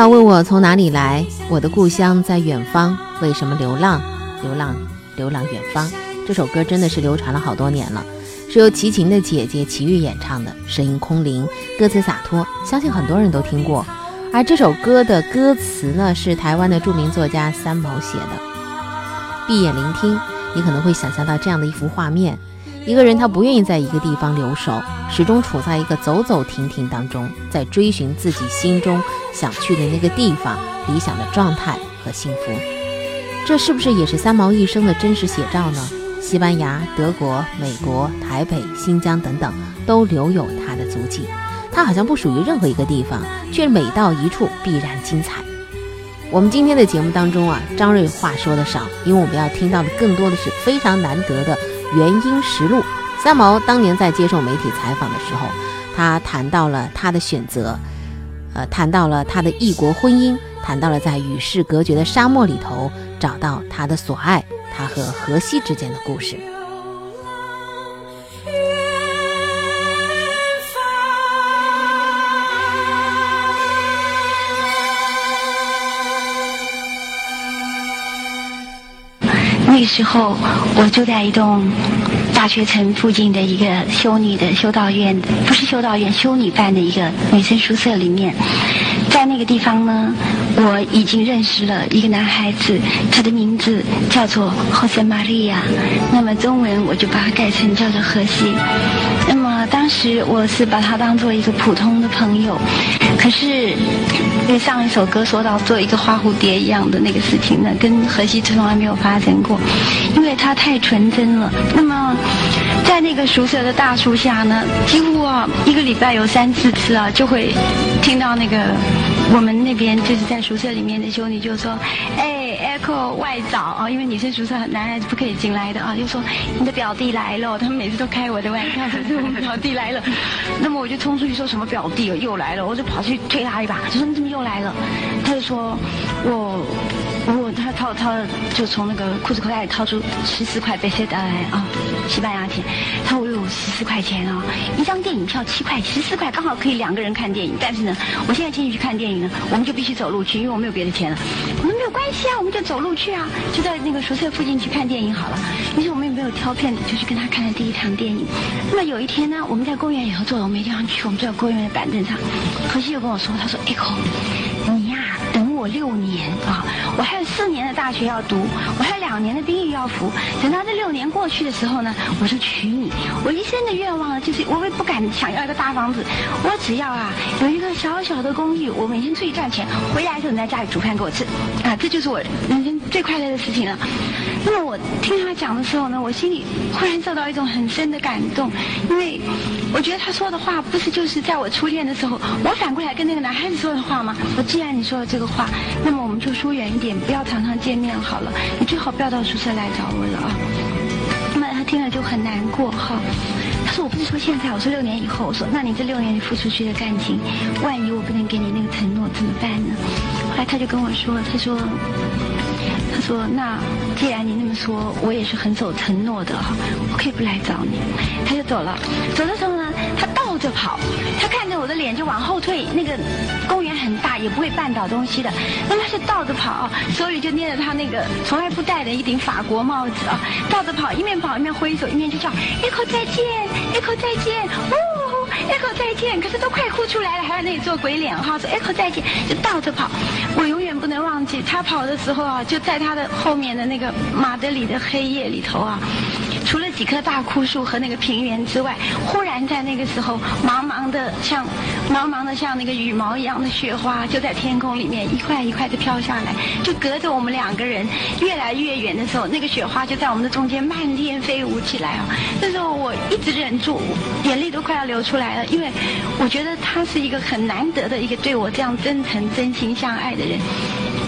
要问我从哪里来？我的故乡在远方。为什么流浪？流浪，流浪远方。这首歌真的是流传了好多年了，是由齐秦的姐姐齐豫演唱的，声音空灵，歌词洒脱，相信很多人都听过。而这首歌的歌词呢，是台湾的著名作家三毛写的。闭眼聆听，你可能会想象到这样的一幅画面：一个人他不愿意在一个地方留守，始终处在一个走走停停当中，在追寻自己心中想去的那个地方、理想的状态和幸福。这是不是也是三毛一生的真实写照呢？西班牙、德国、美国、台北、新疆等等，都留有他的足迹。他好像不属于任何一个地方，却每到一处必然精彩。我们今天的节目当中啊，张瑞话说的少，因为我们要听到的更多的是非常难得的原因实录。三毛当年在接受媒体采访的时候，他谈到了他的选择，呃，谈到了他的异国婚姻，谈到了在与世隔绝的沙漠里头找到他的所爱，他和荷西之间的故事。那时候，我住在一栋大学城附近的一个修女的修道院，不是修道院，修女办的一个女生宿舍里面。在那个地方呢，我已经认识了一个男孩子，他的名字叫做 Jose Maria，那么中文我就把它改成叫做荷西。那么当时我是把他当做一个普通的朋友，可是。因为上一首歌说到做一个花蝴蝶一样的那个事情呢，跟荷西从来没有发生过，因为他太纯真了。那么，在那个宿舍的大树下呢，几乎啊一个礼拜有三四次啊，就会听到那个我们那边就是在宿舍里面的兄弟就说：“哎，Echo 外早啊，因为女生宿舍男孩子不可以进来的啊，就说你的表弟来了。”他们每次都开我的玩笑，说我们表弟来了。那么我就冲出去说什么表弟又来了，我就跑去推他一把，就说你怎么又来了？他就说我掏掏就从那个裤子口袋里掏出十四块贝塞达来啊，西班牙钱。他说我有十四块钱啊，一张电影票七块，十四块刚好可以两个人看电影。但是呢，我现在请你去看电影呢，我们就必须走路去，因为我没有别的钱了。我们没有关系啊，我们就走路去啊，就在那个宿舍附近去看电影好了。于是我们也没有挑片子，就去跟他看了第一场电影。那么有一天呢，我们在公园里头坐了，我没地方去，我们坐在公园的板凳上。何西又跟我说，他说：“Echo，你呀，我六年啊，我还有四年的大学要读，我还有两年的兵役要服。等到这六年过去的时候呢，我就娶你。我一生的愿望呢，就是我也不敢想要一个大房子，我只要啊有一个小小的公寓，我每天出去赚钱，回来的时候你在家里煮饭给我吃，啊，这就是我人生最快乐的事情了。那么我听他讲的时候呢，我心里忽然受到一种很深的感动，因为我觉得他说的话不是就是在我初恋的时候，我反过来跟那个男孩子说的话吗？我既然你说了这个话，那么我们就疏远一点，不要常常见面好了。你最好不要到宿舍来找我了啊。那么他听了就很难过哈。他说我不是说现在，我说六年以后。我说那你这六年你付出去的感情，万一我不能给你那个承诺怎么办呢？后来他就跟我说，他说。说：“那既然你那么说，我也是很守承诺的哈，我可以不来找你。”他就走了。走的时候呢，他倒着跑，他看着我的脸就往后退。那个公园很大，也不会绊倒东西的。那他是倒着跑，手里就捏着他那个从来不戴的一顶法国帽子啊，倒着跑，一面跑一面挥手，一面就叫：“Echo 再见，Echo 再见。”哦。Echo 再见，可是都快哭出来了，还在那里做鬼脸哈，说 Echo 再见，就倒着跑。我永远能忘记他跑的时候啊，就在他的后面的那个马德里的黑夜里头啊。除了几棵大枯树和那个平原之外，忽然在那个时候，茫茫的像茫茫的像那个羽毛一样的雪花，就在天空里面一块一块的飘下来，就隔着我们两个人越来越远的时候，那个雪花就在我们的中间漫天飞舞起来啊！那时候我一直忍住，眼泪都快要流出来了，因为我觉得他是一个很难得的一个对我这样真诚、真心相爱的人。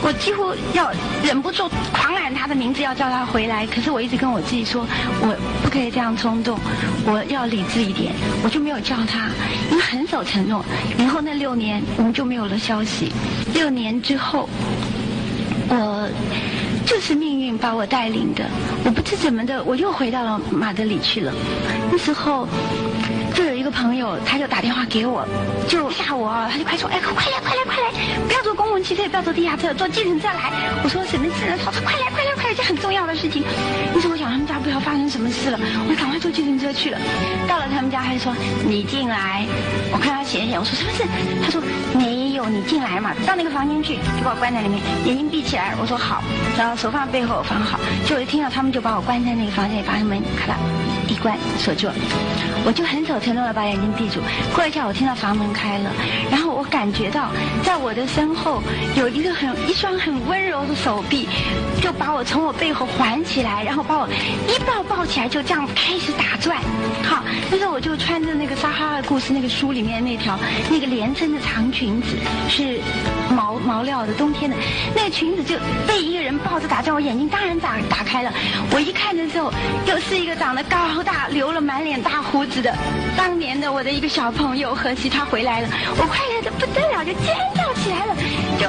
我几乎要忍不住狂喊他的名字，要叫他回来。可是我一直跟我自己说，我不可以这样冲动，我要理智一点。我就没有叫他，因为很守承诺。然后那六年我们就没有了消息。六年之后，我就是命运。把我带领的，我不知怎么的，我又回到了马德里去了。那时候。朋友，他就打电话给我，就吓我，他就快说，哎，快来，快来，快来，不要坐公共汽车，不要坐地下车，坐计程车来。我说什么事？他说快来，快来，快来，这很重要的事情。于是我想他们家不要发生什么事了，我赶快坐计程车去了。到了他们家，他就说你进来。我看他写一写，我说什么事？他说你你进来嘛，到那个房间去，就把我关在里面，眼睛闭起来。我说好，然后手放背后放好。就我一听到他们就把我关在那个房间里，把门咔啦。一关锁住，我就很守承诺的把眼睛闭住。过一下，我听到房门开了，然后我感觉到在我的身后有一个很一双很温柔的手臂，就把我从我背后环起来，然后把我一抱抱起来，就这样开始打转。好，那时候我就穿着那个《撒哈拉故事》那个书里面那条那个连身的长裙子，是毛毛料的冬天的，那个裙子就被一个人抱着打转，我眼睛当然打打开了。我一看的时候，又是一个长得高。大留了满脸大胡子的，当年的我的一个小朋友何西他回来了，我快乐的不得了，就尖叫起来了，就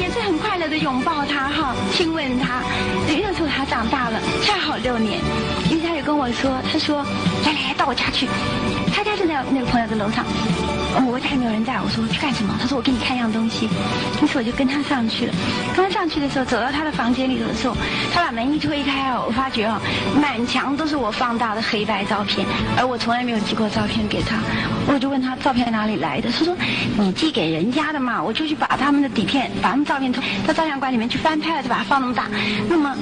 也是很快乐的拥抱他哈，亲吻他。那时候他长大了，恰好六年，于跟我说，他说来来来到我家去，他家就在那个朋友的楼上。我家也没有人在，我说去干什么？他说我给你看一样东西。于是我就跟他上去了。刚上去的时候，走到他的房间里头的时候，他把门一推开哦，我发觉啊，满墙都是我放大的黑白照片，而我从来没有寄过照片给他。我就问他照片哪里来的？他说你寄给人家的嘛。我就去把他们的底片，把他们照片从到照相馆里面去翻拍了，就把它放那么大。那么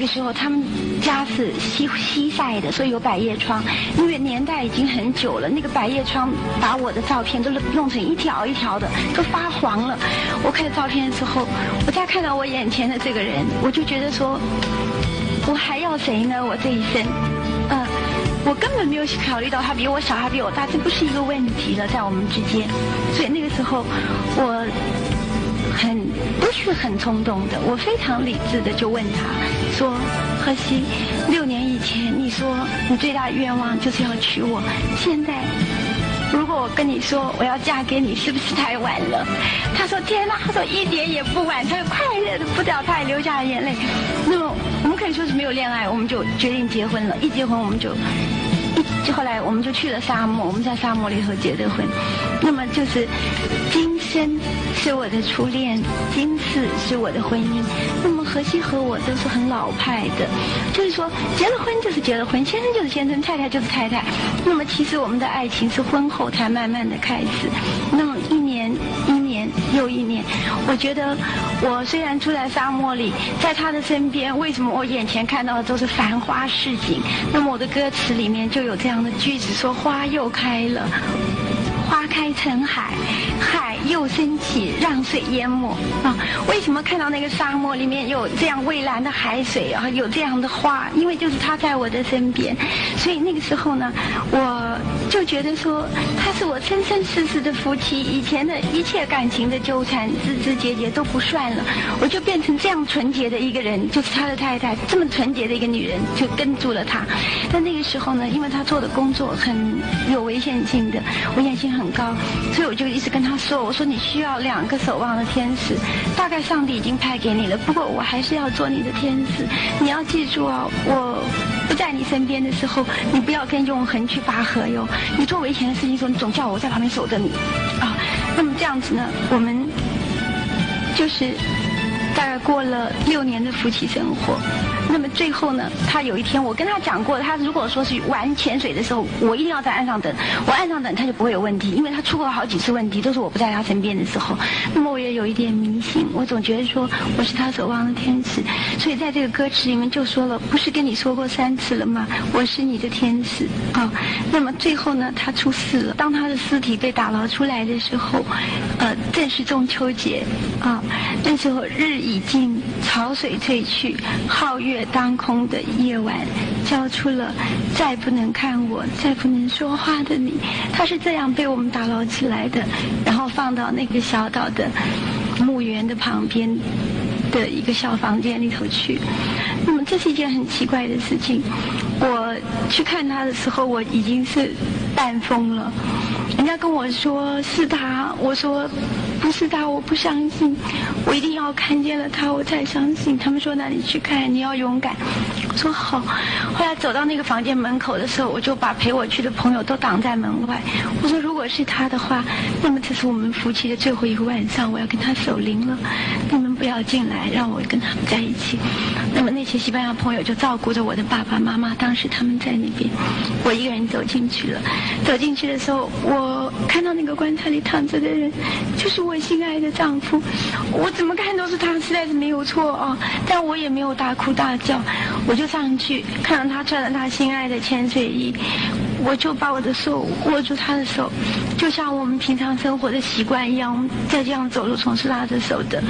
那个时候他们家是西西晒的，所以有百叶窗。因为年代已经很久了，那个百叶窗。把我的照片都弄成一条一条的，都发黄了。我看照片的时候，我再看到我眼前的这个人，我就觉得说，我还要谁呢？我这一生，嗯，我根本没有考虑到他比我小，他比我大，这不是一个问题了，在我们之间。所以那个时候，我很不是很冲动的，我非常理智的就问他说：“何西，六年以前你说你最大的愿望就是要娶我，现在。”如果我跟你说我要嫁给你，是不是太晚了？他说天哪，他说一点也不晚，他快乐的不得，他也流下了眼泪。那么我们可以说是没有恋爱，我们就决定结婚了。一结婚我们就。就后来我们就去了沙漠，我们在沙漠里头结的婚。那么就是今生是我的初恋，今世是我的婚姻。那么何西和我都是很老派的，就是说结了婚就是结了婚，先生就是先生，太太就是太太。那么其实我们的爱情是婚后才慢慢的开始。那么一年一年又一年，我觉得我虽然住在沙漠里，在他的身边，为什么我眼前看到的都是繁花似锦？那么我的歌词里面就有这样的句子，说花又开了。花开成海，海又升起，让水淹没啊！为什么看到那个沙漠里面有这样蔚蓝的海水啊？有这样的花？因为就是他在我的身边，所以那个时候呢，我就觉得说他是我生生世世的夫妻，以前的一切感情的纠缠、枝枝节节都不算了，我就变成这样纯洁的一个人，就是他的太太，这么纯洁的一个女人，就跟住了他。但那个时候呢，因为他做的工作很有危险性的，危险性很。高高，所以我就一直跟他说：“我说你需要两个守望的天使，大概上帝已经派给你了。不过我还是要做你的天使。你要记住啊，我不在你身边的时候，你不要跟永恒去拔河哟。你做危险的事情时候，你总叫我在旁边守着你啊。那么这样子呢，我们就是大概过了六年的夫妻生活。”那么最后呢，他有一天我跟他讲过，他如果说是玩潜水的时候，我一定要在岸上等，我岸上等他就不会有问题，因为他出过好几次问题，都是我不在他身边的时候。那么我也有一点迷信，我总觉得说我是他守望的天使，所以在这个歌词里面就说了，不是跟你说过三次了吗？我是你的天使啊。那么最后呢，他出事了，当他的尸体被打捞出来的时候，呃，正是中秋节啊，那时候日已尽，潮水退去，皓月。当空的夜晚，交出了再不能看我、再不能说话的你。他是。这样被我们打捞起来的，然后放到那个小岛的墓园的旁边的一个小房间里头去。那么这是。一件很奇怪的事情。我去看他的时候，我已经是。半疯了。人家跟我说是。他，我说是他，我不相信，我一定要看见了他，我才相信。他们说那你去看，你要勇敢。我说好。后来走到那个房间门口的时候，我就把陪我去的朋友都挡在门外。我说如果是他的话，那么这是我们夫妻的最后一个晚上，我要跟他守灵了。你们不要进来，让我跟他们在一起。那么那些西班牙朋友就照顾着我的爸爸妈妈，当时他们在那边，我一个人走进去了。走进去的时候，我看到那个棺材里躺着的人，就是我心爱的丈夫。我怎么看都是他，实在是没有错啊！但我也没有大哭大叫，我就上去看到他穿着他心爱的潜水衣，我就把我的手握住他的手，就像我们平常生活的习惯一样，我们再这样走路总是拉着手的。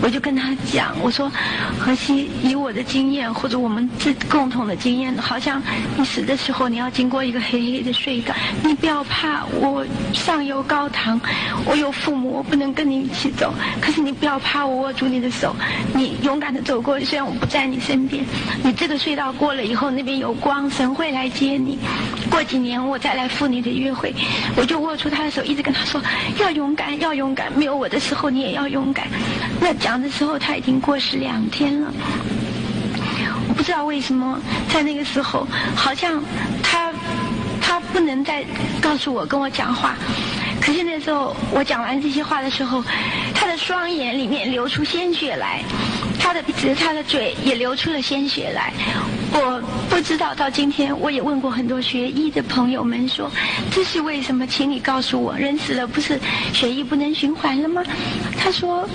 我就跟他讲，我说，荷西，以我的经验或者我们这共同的经验，好像你死的时候你要经过一个黑黑的隧道，你不要怕，我上有高堂，我有父母，我不能跟你一起走，可是你不要怕，我握住你的手，你勇敢的走过，虽然我不在你身边，你这个隧道过了以后，那边有光，神会来接你，过几年我再来赴你的约会，我就握住他的手，一直跟他说，要勇敢，要勇敢，没有我的时候你也要勇敢，那。讲的时候他已经过世两天了，我不知道为什么在那个时候，好像他他不能再告诉我跟我讲话。可是那时候我讲完这些话的时候，他的双眼里面流出鲜血来，他的鼻子、他的嘴也流出了鲜血来。我不知道到今天，我也问过很多学医的朋友们说，这是为什么？请你告诉我，人死了不是血液不能循环了吗？他说，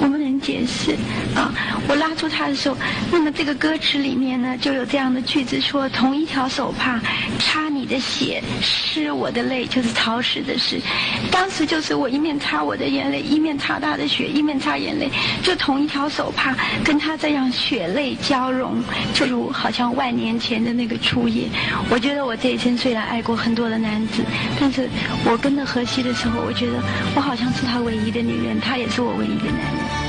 我们能解释啊。我拉住他的时候，那么这个歌词里面呢，就有这样的句子说：同一条手帕擦你的血，湿我的泪，就是潮湿的湿。当时就是我一面擦我的眼泪，一面擦他的血，一面擦眼泪，就同一条手帕，跟他这样血泪交融，就如好像万年前的那个初夜。我觉得我这一生虽然爱过很多的男子，但是我跟着荷西的时候，我觉得我好像是他唯一的女人，他也是我唯一的男人。